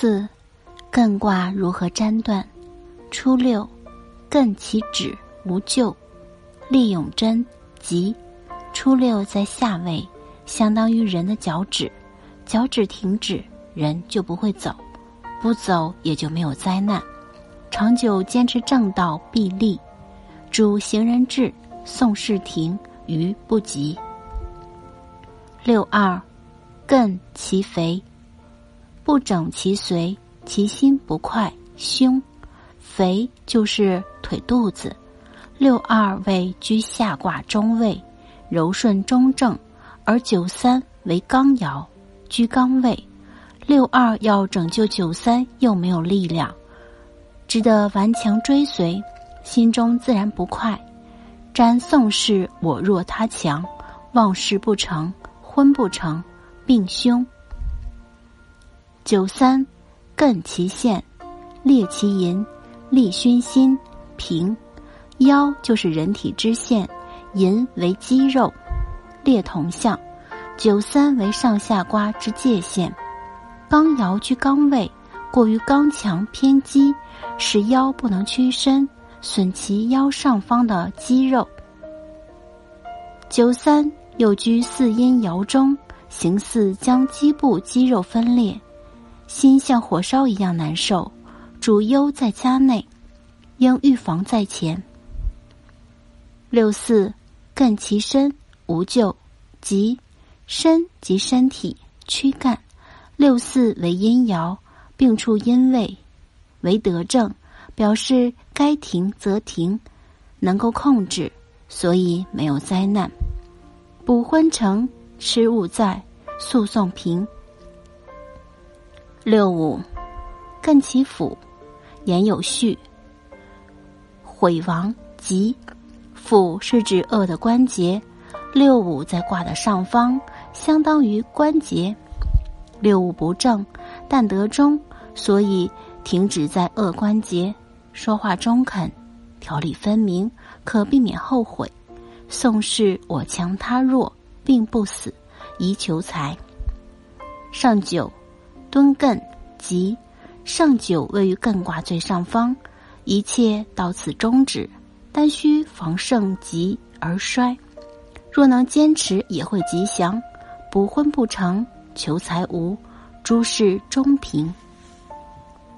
四，艮卦如何占断？初六，艮其止无咎，利永贞吉。初六在下位，相当于人的脚趾，脚趾停止，人就不会走，不走也就没有灾难。长久坚持正道必利，主行人至，宋事停于不及。六二，艮其肥。不整其髓，其心不快，凶。肥就是腿肚子。六二位居下卦中位，柔顺中正，而九三为刚爻，居刚位。六二要拯救九三，又没有力量，只得顽强追随，心中自然不快。占宋氏我弱他强，望事不成，婚不成，病凶。九三，艮其线，列其银，利熏心，平。腰就是人体之线，银为肌肉，列同象。九三为上下瓜之界限，刚爻居刚位，过于刚强偏激，使腰不能屈伸，损其腰上方的肌肉。九三又居四阴爻中，形似将肌部肌肉分裂。心像火烧一样难受，主忧在家内，应预防在前。六四，艮其身，无咎，即身即身体躯干。六四为阴爻，病处阴位，为得正，表示该停则停，能够控制，所以没有灾难。补婚成，失物在，诉讼平。六五，艮其辅，言有序。毁亡吉，府是指恶的关节。六五在卦的上方，相当于关节。六五不正，但得中，所以停止在恶关节。说话中肯，条理分明，可避免后悔。宋氏我强他弱，并不死，宜求财。上九。敦艮吉，上九位于艮卦最上方，一切到此终止，但需防盛极而衰。若能坚持，也会吉祥。补婚不成，求财无，诸事中平。